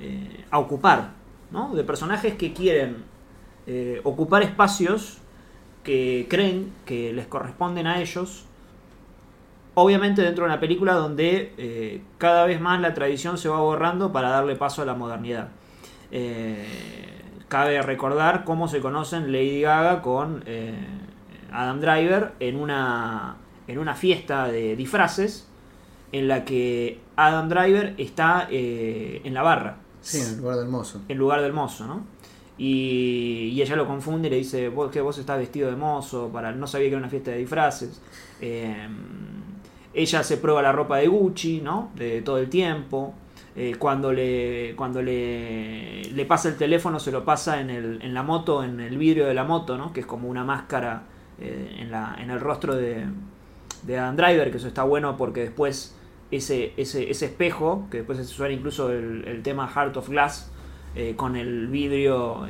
eh, a ocupar, ¿no? De personajes que quieren ocupar espacios que creen que les corresponden a ellos obviamente dentro de una película donde eh, cada vez más la tradición se va borrando para darle paso a la modernidad. Eh, cabe recordar cómo se conocen Lady Gaga con eh, Adam Driver en una, en una fiesta de disfraces en la que Adam Driver está eh, en la barra Sí, en el lugar del mozo. en lugar del mozo, ¿no? Y, y ella lo confunde y le dice, vos que vos estás vestido de mozo, para no sabía que era una fiesta de disfraces. Eh, ella se prueba la ropa de Gucci, ¿no? De todo el tiempo. Eh, cuando le cuando le, le pasa el teléfono se lo pasa en, el, en la moto, en el vidrio de la moto, ¿no? Que es como una máscara eh, en, la, en el rostro de, de Adam Driver, que eso está bueno porque después ese, ese, ese espejo, que después se suena incluso el, tema Heart of Glass, eh, con el vidrio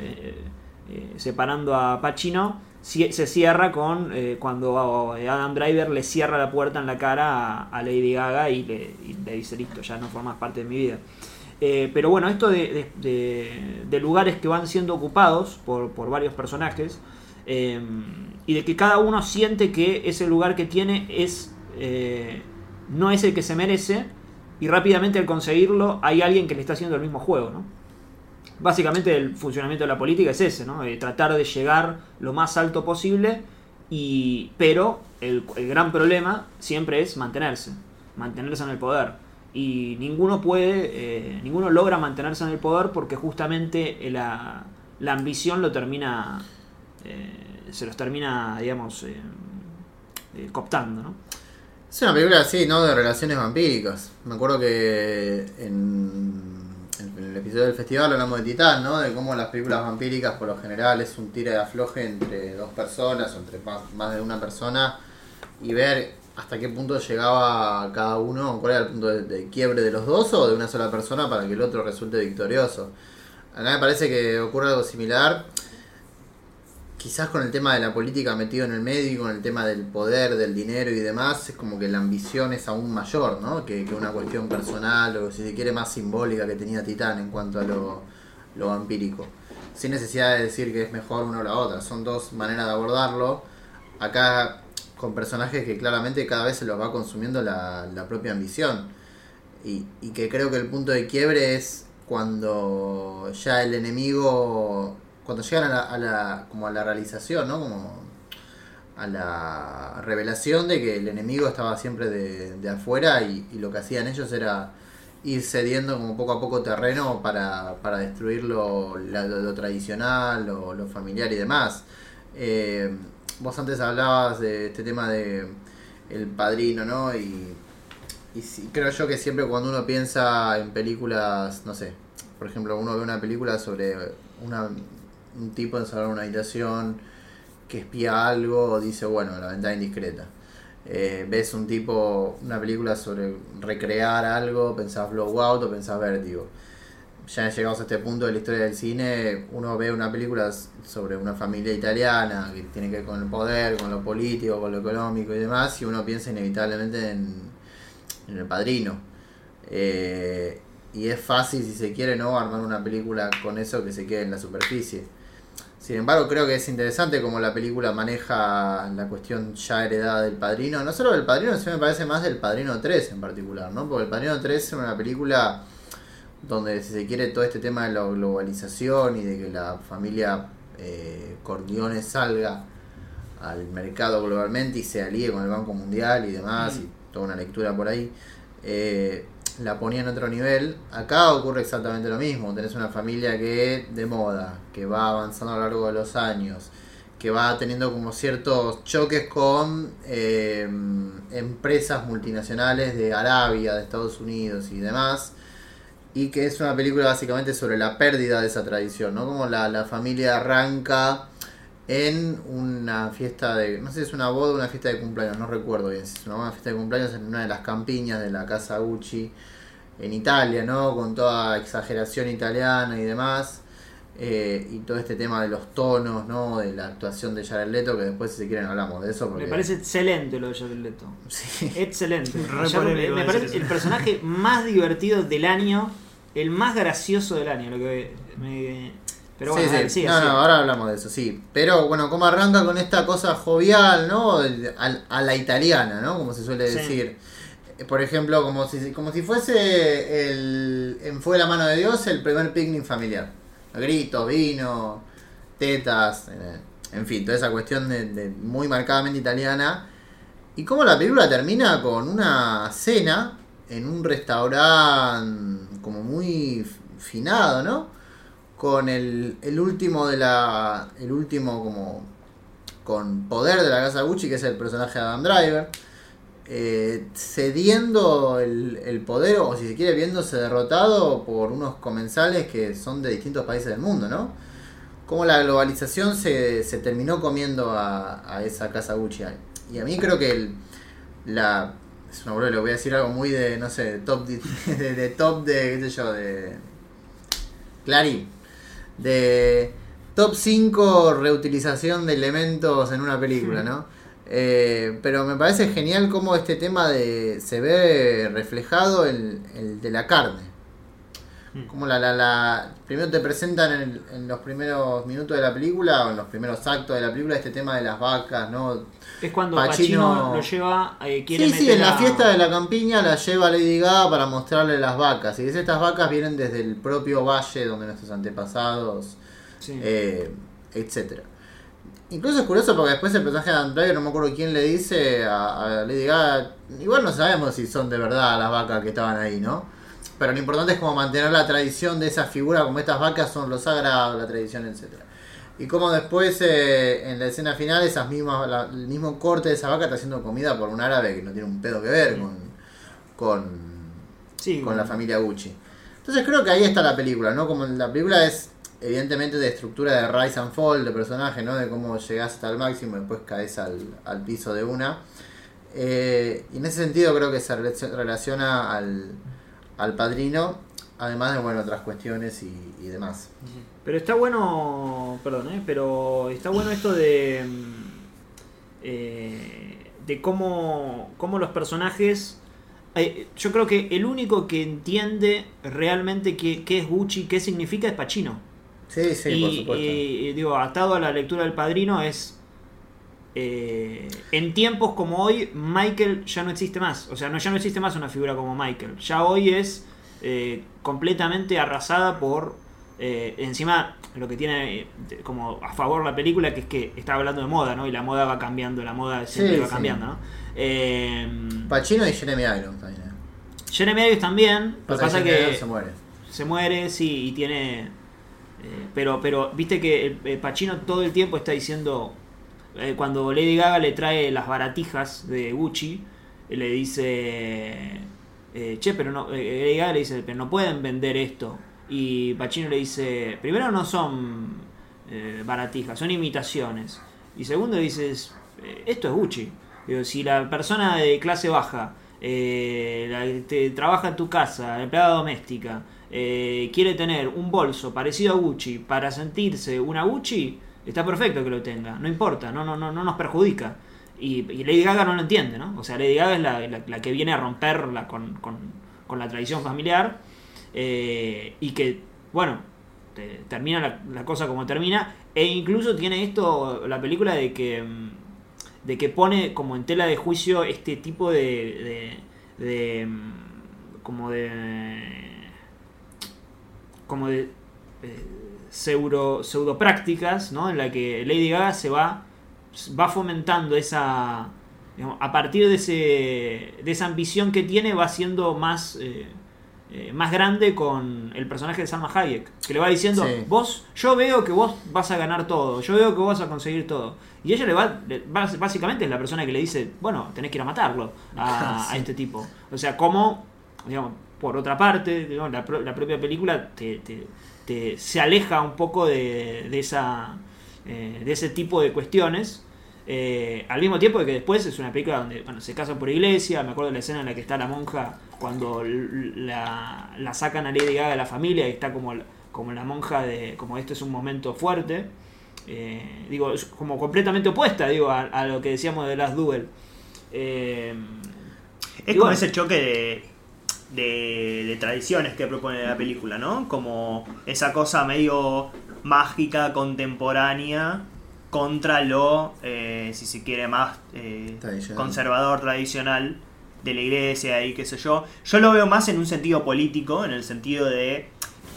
separando a Pacino, se cierra con eh, cuando Adam Driver le cierra la puerta en la cara a, Lady Gaga y le, dice, listo, ya no formas parte de mi vida. Eh, pero bueno, esto de, de- lugares que van siendo ocupados por, por varios personajes eh, y de que cada uno siente que ese lugar que tiene es eh, no es el que se merece y rápidamente al conseguirlo hay alguien que le está haciendo el mismo juego, ¿no? Básicamente el funcionamiento de la política es ese, ¿no? Eh, tratar de llegar lo más alto posible, y, pero el, el gran problema siempre es mantenerse, mantenerse en el poder. Y ninguno puede, eh, ninguno logra mantenerse en el poder porque justamente la, la ambición lo termina, eh, se los termina, digamos, cooptando, ¿no? Es una película así, ¿no? De relaciones vampíricas. Me acuerdo que en el episodio del festival hablamos de Titán, ¿no? De cómo las películas vampíricas por lo general es un tira de afloje entre dos personas o entre más, más de una persona y ver hasta qué punto llegaba cada uno, cuál era el punto de, de quiebre de los dos o de una sola persona para que el otro resulte victorioso. Acá me parece que ocurre algo similar quizás con el tema de la política metido en el medio y con el tema del poder, del dinero y demás, es como que la ambición es aún mayor, ¿no? Que, una cuestión personal o si se quiere más simbólica que tenía Titán en cuanto a lo, lo vampírico. Sin necesidad de decir que es mejor una o la otra, son dos maneras de abordarlo. Acá con personajes que claramente cada vez se los va consumiendo la, la propia ambición. Y, y que creo que el punto de quiebre es cuando ya el enemigo cuando llegan a la, a la, como a la realización, ¿no? Como a la revelación de que el enemigo estaba siempre de, afuera y, lo que hacían ellos era ir cediendo como poco a poco terreno para, para destruir lo, lo, tradicional, lo, lo, familiar y demás. Eh, vos antes hablabas de este tema de el padrino, ¿no? Y, y creo yo que siempre cuando uno piensa en películas, no sé, por ejemplo, uno ve una película sobre una, un tipo encerrado en una habitación que espía algo o dice, bueno, la ventana indiscreta. Eh, ves un tipo, una película sobre recrear algo, pensás Blowout o pensás Vértigo. Ya llegados a este punto de la historia del cine, uno ve una película sobre una familia italiana que tiene que ver con el poder, con lo político, con lo económico y demás, y uno piensa inevitablemente en, en el padrino. Eh, y es fácil, si se quiere, no armar una película con eso que se quede en la superficie. Sin embargo, creo que es interesante como la película maneja la cuestión ya heredada del Padrino. No solo del Padrino, sino me parece más del Padrino 3 en particular, ¿no? Porque el Padrino 3 es una película donde si se quiere todo este tema de la globalización y de que la familia eh, Corleone salga al mercado globalmente y se alíe con el Banco Mundial y demás, mm. y toda una lectura por ahí. Eh, la ponía en otro nivel. Acá ocurre exactamente lo mismo. Tenés una familia que de moda, que va avanzando a lo largo de los años, que va teniendo como ciertos choques con eh, empresas multinacionales de Arabia, de Estados Unidos y demás. Y que es una película básicamente sobre la pérdida de esa tradición, ¿no? Como la, la familia arranca en una fiesta de, no sé si es una boda o una fiesta de cumpleaños, no recuerdo bien, si es una fiesta de cumpleaños en una de las campiñas de la casa Gucci en Italia, ¿no? Con toda exageración italiana y demás. Eh, y todo este tema de los tonos, ¿no? De la actuación de Jared Leto, que después si se quieren hablamos de eso. Porque... Me parece excelente lo de Jared Leto. Sí. Excelente. me, me parece el personaje más divertido del año, el más gracioso del año, lo que me, pero bueno, sí, no, no, ahora hablamos de eso, sí. Pero bueno, cómo arranca con esta cosa jovial, ¿no? A, a la italiana, ¿no? Como se suele decir. Sí. Por ejemplo, como si, como si fuese el, en Fue la mano de Dios el primer picnic familiar. Gritos, vino, tetas, eh, en fin, toda esa cuestión de, de muy marcadamente italiana. Y cómo la película termina con una cena en un restaurante como muy finado, ¿no? Con el, el último de la. El último como. Con poder de la casa Gucci, que es el personaje de Adam Driver. Eh, cediendo el, el, poder, o si se quiere, viéndose derrotado por unos comensales que son de distintos países del mundo, ¿no? Como la globalización se, se terminó comiendo a, a, esa casa Gucci. Y a mí creo que el, la. Es una le voy a decir algo muy de, no sé, de top de, de, de top de, qué sé yo, de. Clarín de top 5 reutilización de elementos en una película, ¿no? Eh, pero me parece genial cómo este tema de se ve reflejado el, el de la carne. Como la, la, la primero te presentan en, en, los primeros minutos de la película o en los primeros actos de la película este tema de las vacas, ¿no? Es cuando Pacino, Pacino lo lleva, eh, quiere Sí, sí, en la... la fiesta de la campiña la lleva Lady Gaga para mostrarle las vacas. Y dice, estas vacas vienen desde el propio valle donde nuestros antepasados, sí. eh, etcétera. Incluso es curioso porque después el personaje de Andrea, no me acuerdo quién le dice a, a Lady Gaga, igual no sabemos si son de verdad las vacas que estaban ahí, ¿no? Pero lo importante es como mantener la tradición de esa figura, como estas vacas son los sagrados, la tradición, etc. Y como después eh, en la escena final esas mismas, la- el mismo corte de esa vaca está siendo comida por un árabe que no tiene un pedo que ver con, con, Sí, con la familia Gucci. Entonces creo que ahí está la película, ¿no? Como la película es evidentemente de estructura de rise and fall de personaje, ¿no? De cómo llegás hasta el máximo y después caes al, al piso de una. Eh, y en ese sentido creo que se relac- relaciona al, al padrino, además de, bueno, otras cuestiones y, y demás. Pero está bueno, perdón, ¿eh? pero está bueno esto de mm, eh, de cómo, cómo los personajes. eh, yo creo que el único que entiende realmente qué, qué es Gucci, qué significa es Pacino. Sí, sí, y, por supuesto. y, digo, atado a la lectura del padrino es. Eh, en tiempos como hoy, Michael ya no existe más. O sea, no, ya no existe más una figura como Michael. Ya hoy es eh, completamente arrasada por. eh, encima, lo que tiene como a favor la película, que es que está hablando de moda, ¿no? Y la moda va cambiando, la moda siempre Sí, va sí. cambiando, ¿no? Pacino y Jeremy Irons también. Jeremy Irons también. Lo que Pasa que se muere. se muere, sí, y tiene. pero, pero, viste que Pacino todo el tiempo está diciendo. Eh, cuando Lady Gaga le trae las baratijas de Gucci, eh, le dice. eh, che, pero no. Lady Gaga le dice, pero no pueden vender esto. Y Pacino le dice, primero no son baratijas, son imitaciones. Y segundo dices, esto es Gucci. Si la persona de clase baja eh, la que te trabaja en tu casa, empleada doméstica, eh, quiere tener un bolso parecido a Gucci para sentirse una Gucci, está perfecto que lo tenga, no importa, no, no, no, no nos perjudica. Y, Lady Gaga no lo entiende, ¿no? O sea, Lady Gaga es la, la- que viene a romperla con, con, con la tradición familiar eh, y que, bueno, te- termina la, la cosa como termina e incluso tiene esto, la película de que... mm, de que pone como en tela de juicio este tipo de, de, de, mm, como de como de eh, pseudo pseudo prácticas ¿no? en la que Lady Gaga se va va fomentando esa digamos, a partir de ese de esa ambición que tiene va siendo más eh, eh, más grande con el personaje de Salma Hayek que le va diciendo Sí. vos yo veo que vos vas a ganar todo yo veo que vos vas a conseguir todo y ella le va, le- básicamente es la persona que le dice bueno tenés que ir a matarlo a, este tipo o sea como digamos por otra parte digamos, la, pro- la propia película te, te- te- se aleja un poco de, de esa eh, de ese tipo de cuestiones eh, al mismo tiempo de que después es una película donde bueno, se casan por iglesia, me acuerdo de la escena en la que está la monja cuando la, la sacan a Lady Gaga de la familia y está como, la- como la monja de como este es un momento fuerte. Eh, digo, es como completamente opuesta digo, a, a lo que decíamos de las Duel. Es como bueno, ese choque de, de, de tradiciones que propone la película, ¿no? Como esa cosa medio mágica, contemporánea, contra lo, eh, si se quiere, más eh, Tradicional. conservador, tradicional de la iglesia y qué sé yo. Yo lo veo más en un sentido político, en el sentido de...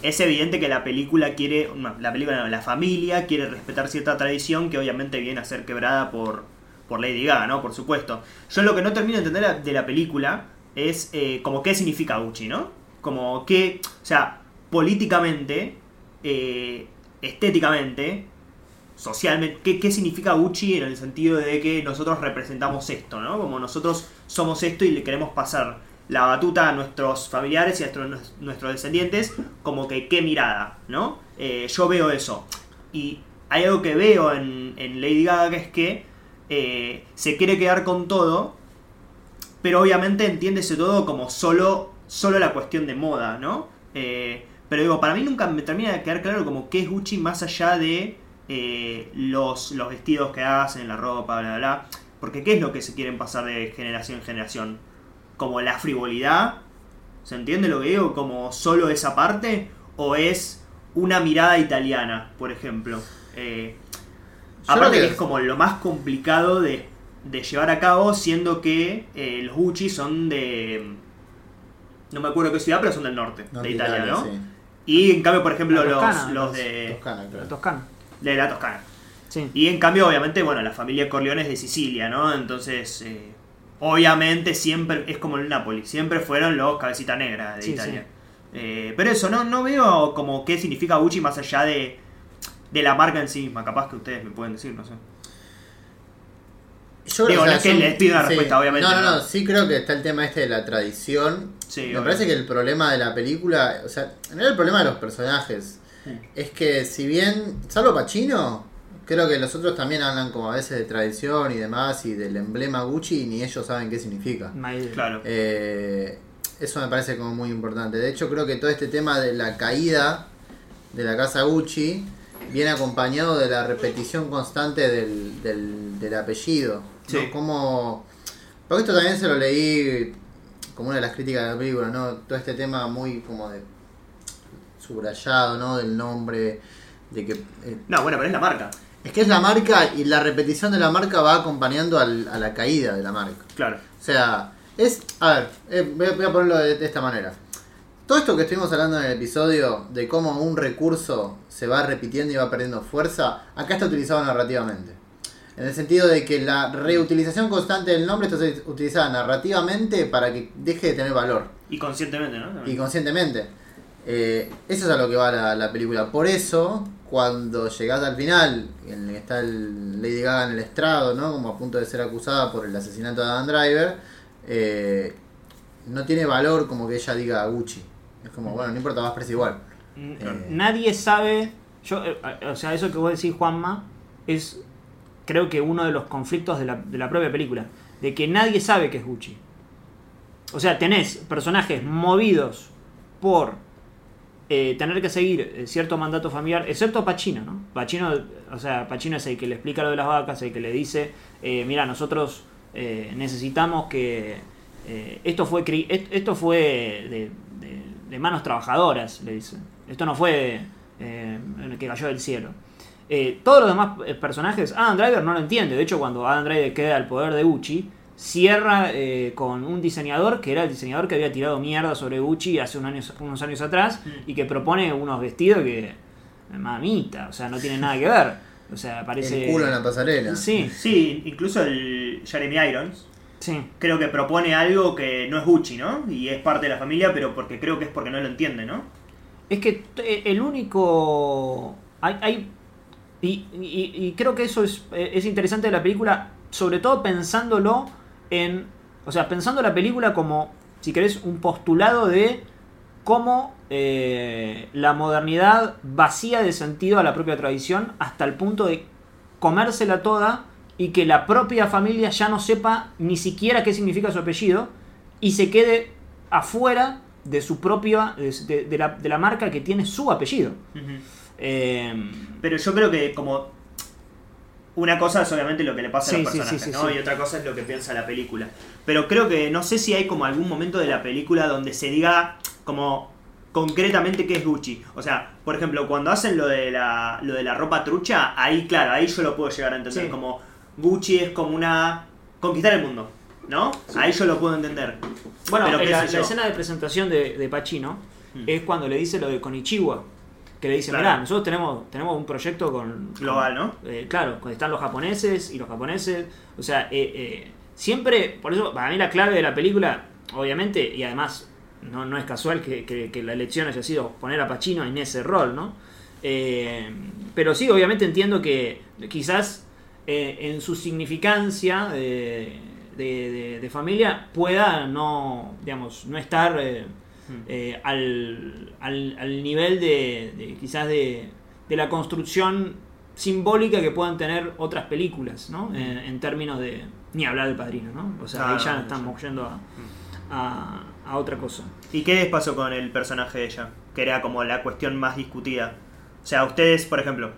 Es evidente que la película quiere, no, la película no, la familia quiere respetar cierta tradición que obviamente viene a ser quebrada por, por Lady Gaga, ¿no? Por supuesto. Yo lo que no termino de entender de la película es eh, como qué significa Gucci, ¿no? Como que, o sea, políticamente, eh, estéticamente, socialmente, ¿qué, qué significa Gucci en el sentido de que nosotros representamos esto, ¿no? Como nosotros somos esto y le queremos pasar la batuta a nuestros familiares y a nuestros, nuestros descendientes, como que qué mirada, ¿no? Eh, yo veo eso. Y hay algo que veo en, en Lady Gaga que es que se quiere quedar con todo, pero obviamente entiéndese todo como solo, solo la cuestión de moda, ¿no? Eh, pero digo, para mí nunca me termina de quedar claro como qué es Gucci más allá de eh, los, los vestidos que hacen, la ropa, bla, bla, bla. Porque qué es lo que se quieren pasar de generación en generación. Como la frivolidad, ¿se entiende lo que digo? Como solo esa parte, o es una mirada italiana, por ejemplo. Eh, aparte que- es como lo más complicado de, de llevar a cabo, siendo que eh, los Gucci son de... No me acuerdo qué ciudad, pero son del norte, No, de Italia, Italia, ¿no? sí. Y en cambio, por ejemplo, La los, Toscana, los los- de, Toscana, claro. la Toscana. de la Toscana. Sí. Y en cambio, obviamente, bueno, la familia Corleone es de Sicilia, ¿no? Entonces, eh, obviamente siempre, es como el Napoli, siempre fueron los cabecita negra de Sí, Italia. Eh, pero eso, no, no veo como qué significa Gucci más allá de... de la marca en sí misma. Capaz que ustedes me pueden decir, no sé. Yo Digo, o sea, no es que les pido una respuesta, obviamente, No, no, no, sí creo que está el tema este de la tradición. Sí, Me obvio. parece que el problema de la película, o sea, no era el problema de los personajes. Sí. Es que si bien, salvo Pacino, creo que los otros también hablan como a veces de tradición y demás y del emblema Gucci y ni ellos saben qué significa. Claro. Eh, eso me parece como muy importante. De hecho, creo que todo este tema de la caída de la casa Gucci viene acompañado de la repetición constante del, del, del apellido. ¿No? Sí. Como, porque esto también se lo leí como una de las críticas de la película, ¿no? Todo este tema muy como de subrayado, ¿no? Del nombre, de que... eh, No, bueno, pero es la marca. es que es la marca y la repetición de la marca va acompañando al- a la caída de la marca. Claro. O sea, es. A ver, eh, voy, a, voy a ponerlo de, de esta manera. Todo esto que estuvimos hablando en el episodio de cómo un recurso se va repitiendo y va perdiendo fuerza, acá está utilizado narrativamente. En el sentido de que la reutilización constante del nombre está utilizada narrativamente para que deje de tener valor Y conscientemente, ¿no? y conscientemente. Eh, eso es a lo que va la, la película. Por eso, cuando llegás al final, en el que está el Lady Gaga en el estrado, ¿no? Como a punto de ser acusada por el asesinato de Adam Driver, eh, no tiene valor como que ella diga Gucci. Es como, bueno, no importa, vas preso igual. N- Eh. Nadie sabe. Yo, eh, o sea, eso que vos decís, Juanma, es creo que uno de los conflictos de la, de la propia película. De que nadie sabe que es Gucci. O sea, tenés personajes movidos por eh, tener que seguir eh, cierto mandato familiar, excepto Pacino, ¿no? Pacino, o sea, Pacino es el que le explica lo de las vacas, el que le dice, eh, mira, nosotros eh, necesitamos que esto fue esto fue de, de- de manos trabajadoras, le dice. Esto no fue que cayó del cielo. Eh, todos los demás eh, personajes, Adam Driver no lo entiende. De hecho, cuando Adam Driver queda al poder de Gucci, cierra eh, con un diseñador que era el diseñador que había tirado mierda sobre Gucci hace un años- unos años atrás y que propone unos vestidos que. Mamita, o sea, no tiene nada que ver. O sea, parece. El culo en la pasarela. Sí, Sí, incluso el Jeremy Irons sí. creo que propone algo que no es Gucci, ¿no? Y es parte de la familia, pero porque creo que es porque no lo entiende, ¿no? Es que t- el único. Hay. hay- y, y- y creo que eso es, eh, es interesante de la película, sobre todo pensándolo en. O sea, pensando la película como, si querés, un postulado de cómo eh, la modernidad vacía de sentido a la propia tradición hasta el punto de comérsela toda y que la propia familia ya no sepa ni siquiera qué significa su apellido y se quede afuera de su propia de, de- de la, de la marca que tiene su apellido. Eh, Pero yo creo que como una cosa es obviamente lo que le pasa a los personajes, sí, sí, ¿no? sí. Y otra cosa es lo que piensa la película. Pero creo que no sé si hay como algún momento de la película donde se diga como concretamente qué es Gucci. O sea, por ejemplo, cuando hacen lo de la, lo de la ropa trucha, ahí claro, ahí yo lo puedo llegar a entender. Sí. Como Gucci es como una... conquistar el mundo, ¿no? Ahí yo lo puedo entender. bueno, Pero en la, escena de presentación de, de Pacino Mm. es cuando le dice lo de Konichiwa. Que le dice, Claro. mirá, nosotros tenemos, tenemos un proyecto con... Global, ¿no? Eh, claro, están los japoneses y los japoneses. O sea, eh, eh, siempre, por eso, para mí la clave de la película, obviamente, y además no, no es casual que, que- que la elección haya sido poner a Pacino en ese rol, ¿no? Eh, pero sí, obviamente entiendo que quizás en su significancia de, de- de- de familia pueda no, digamos, no estar eh, eh, al, al- al nivel de, de quizás de, de la construcción simbólica que puedan tener otras películas, ¿no? En, en términos de... Ni hablar del padrino, ¿no? O sea, Ah, ahí ya estamos yendo a, a- a otra cosa. ¿Y qué les pasó con el personaje de ella? Que era como la cuestión más discutida. O sea, ustedes, por ejemplo,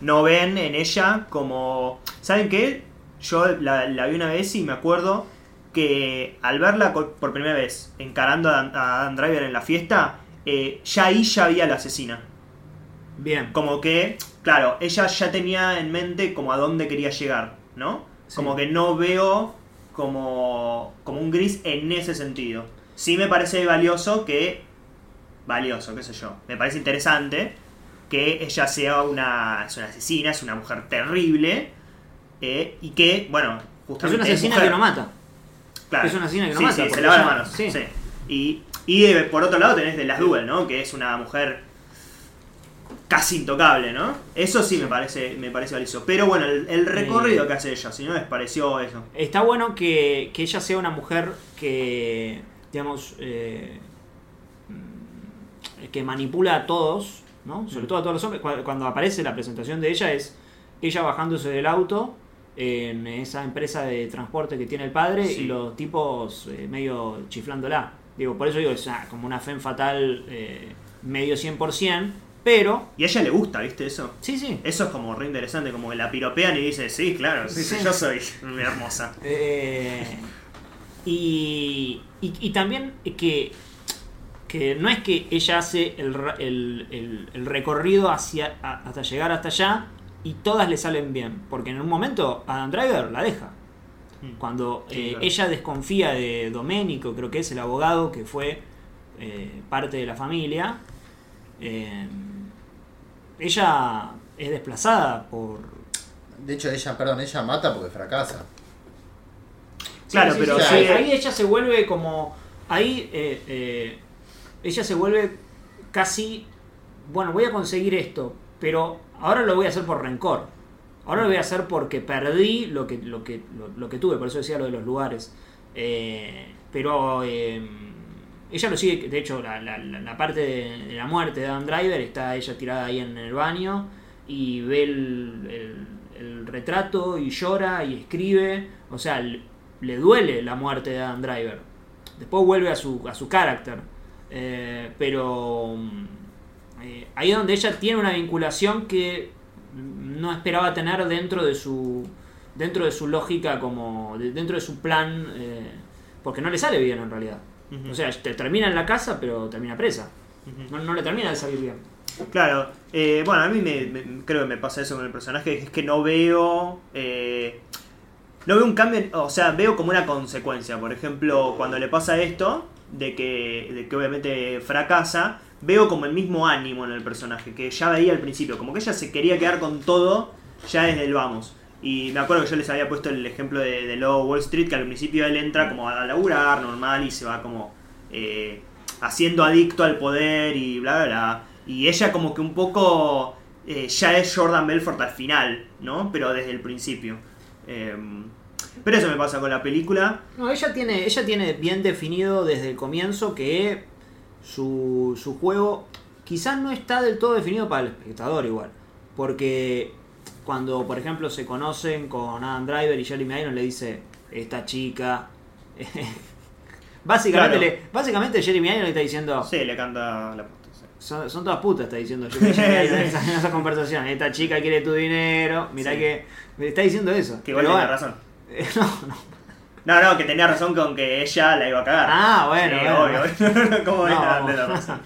no ven en ella como... ¿Saben qué? Yo la, la vi una vez y me acuerdo que al verla por primera vez encarando a, a Adam Driver en la fiesta, eh, ya ahí ya había la asesina. Bien. Como que, claro, ella ya tenía en mente como a dónde quería llegar, ¿no? Sí. Como que no veo como, como un gris en ese sentido. Sí me parece valioso que... Valioso, qué sé yo. Me parece interesante que ella sea una, es una asesina, es una mujer terrible. eh, y que, bueno, Es justamente... una asesina mujer. que no mata. Claro. Es una asesina que no Sí, mata, Sí, se lava las manos. sí. Sí. Y, y eh, por otro lado tenés de las Duel, ¿no? Que es una mujer casi intocable, ¿no? Eso sí, me parece me parece valioso. Pero bueno, el, el recorrido que hace ella, si no les pareció eso. Está bueno que, que ella sea una mujer que, digamos, eh, mm, que manipula a todos, ¿no? Sobre todo a todos los hombres. Cu- Cuando aparece la presentación de ella es ella bajándose del auto en esa empresa de transporte que tiene el padre Sí. y los tipos eh, medio chiflándola. Digo, por eso digo, es ah, como una fe fatal eh, medio 100%, pero... Y a ella le gusta, ¿viste eso? Sí, sí. Eso es como re interesante, como que la piropean y dice, sí, claro, sí, sí, yo soy hermosa. Eh, y, y, y también que, que no es que ella hace el, el- el- el recorrido hacia, hasta llegar hasta allá y todas le salen bien. Porque en un momento Adam Driver la deja. Cuando Sí, eh, claro. ella desconfía de Domenico, creo que es el abogado que fue eh, parte de la familia, eh, ella es desplazada por, De hecho, ella, perdón, ella mata porque fracasa. Claro, Sí, pero sí, sí. ahí, ahí ella se vuelve como. Ahí eh, eh, ella se vuelve casi. Bueno, voy a conseguir esto, pero ahora lo voy a hacer por rencor. Ahora lo voy a hacer porque perdí lo que, lo que, lo, que tuve, por eso decía lo de los lugares. Eh, pero eh, ella lo sigue, de hecho, la, la- la- parte de, la muerte de Adam Driver está ella tirada ahí en el baño y ve el, el- retrato y llora y escribe. O sea, le, le duele la muerte de Adam Driver. Después vuelve a su, a su carácter. Eh, pero mm, eh, ahí es donde ella tiene una vinculación que no esperaba tener dentro de su dentro de su lógica como de- dentro de su plan eh, porque no le sale bien en realidad. O sea te termina en la casa pero termina presa. No, no le termina de salir bien. Claro, eh, bueno, a mí me, me- creo que me pasa eso con el personaje, es que no veo... eh, no veo un cambio, o sea, veo como una consecuencia. Por ejemplo, cuando le pasa esto, de que, de que obviamente fracasa, veo como el mismo ánimo en el personaje, que ya veía al principio, como que ella se quería quedar con todo ya desde el vamos. Y me acuerdo que yo les había puesto el ejemplo de, de Lobo Wall Street, que al principio él entra como a laburar normal y se va como eh, haciendo adicto al poder y bla, bla, bla. Y ella como que un poco eh, ya es Jordan Belfort al final, ¿no? Pero desde el principio. Em, pero eso me pasa con la película. no ella tiene ella tiene bien definido desde el comienzo que su, su juego quizás no está del todo definido para el espectador igual porque cuando por ejemplo se conocen con Adam Driver y Jeremy Irons le dice esta chica básicamente Claro. le, básicamente Jeremy Irons le está diciendo Sí, le canta la puta. sí. Son, son todas putas, está diciendo Jeremy Irons en esa, en esa conversación. Esta chica quiere tu dinero. Mirá Sí. que. Me está diciendo eso. Que igual bueno, razón. no, no. No, no, que tenía razón con que ella la iba a cagar. Ah, bueno, Sí, bueno. obvio. ¿Cómo No, es la vamos. de la razón?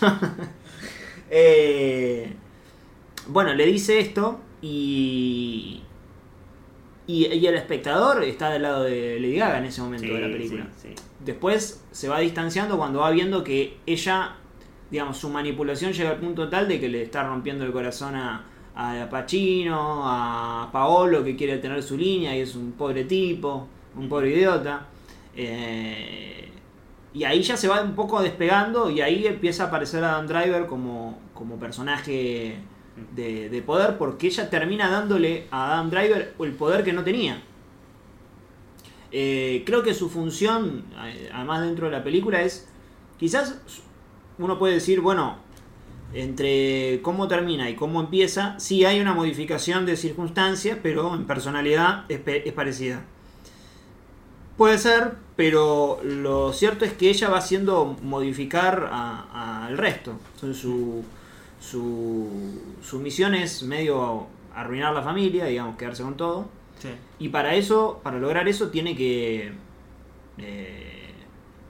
Eh, bueno, le dice esto y, y. y el espectador está del lado de Lady Gaga en ese momento Sí, de la película. sí. Después se va distanciando cuando va viendo que ella, digamos, su manipulación llega al punto tal de que le está rompiendo el corazón a, a Pacino, a Paolo que quiere tener su línea y es un pobre tipo, un pobre idiota. Eh, y ahí ya se va un poco despegando y ahí empieza a aparecer Adam Driver como, como personaje de, de poder porque ella termina dándole a Adam Driver el poder que no tenía. Eh, creo que su función, eh, además dentro de la película, es quizás uno puede decir, bueno, entre cómo termina y cómo empieza, sí hay una modificación de circunstancias, pero en personalidad es, es parecida. Puede ser, pero lo cierto es que ella va haciendo modificar a- al resto. Entonces, su, su, su misión es medio arruinar la familia, digamos, quedarse con todo. Sí. Y para eso, para lograr eso, tiene que eh,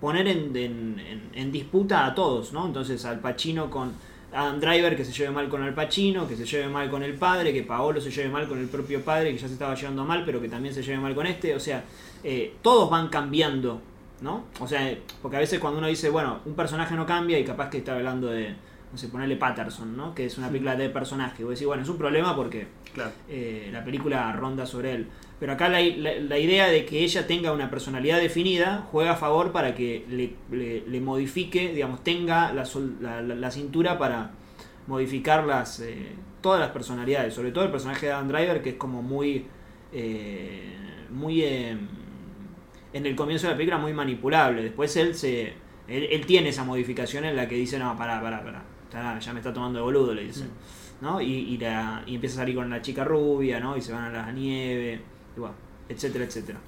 poner en, en- en- en disputa a todos, ¿no? Entonces al Pacino con Adam Driver que se lleve mal con Al Pacino, que se lleve mal con el padre, que Paolo se lleve mal con el propio padre, que ya se estaba llevando mal, pero que también se lleve mal con este. O sea, eh, todos van cambiando, ¿no? O sea, porque a veces cuando uno dice, bueno, un personaje no cambia y capaz que está hablando de, no sé, ponerle Patterson, ¿no? Que es una película de personaje. Vos decís, bueno, es un problema porque Claro. eh, la película ronda sobre él. Pero acá la, la- la idea de que ella tenga una personalidad definida juega a favor para que le, le- le modifique, digamos, tenga la, sol- la- cintura para, modificarlas eh, todas las personalidades, sobre todo el personaje de Adam Driver que es como muy eh, muy eh, en el comienzo de la película muy manipulable. Después él se él, él tiene esa modificación en la que dice, "No, pará, pará, pará. Ya, ya me está tomando de boludo", le dice. ¿No? Y, y, la, y empieza a salir con la chica rubia, ¿no? Y se van a la nieve, etcétera, etcétera.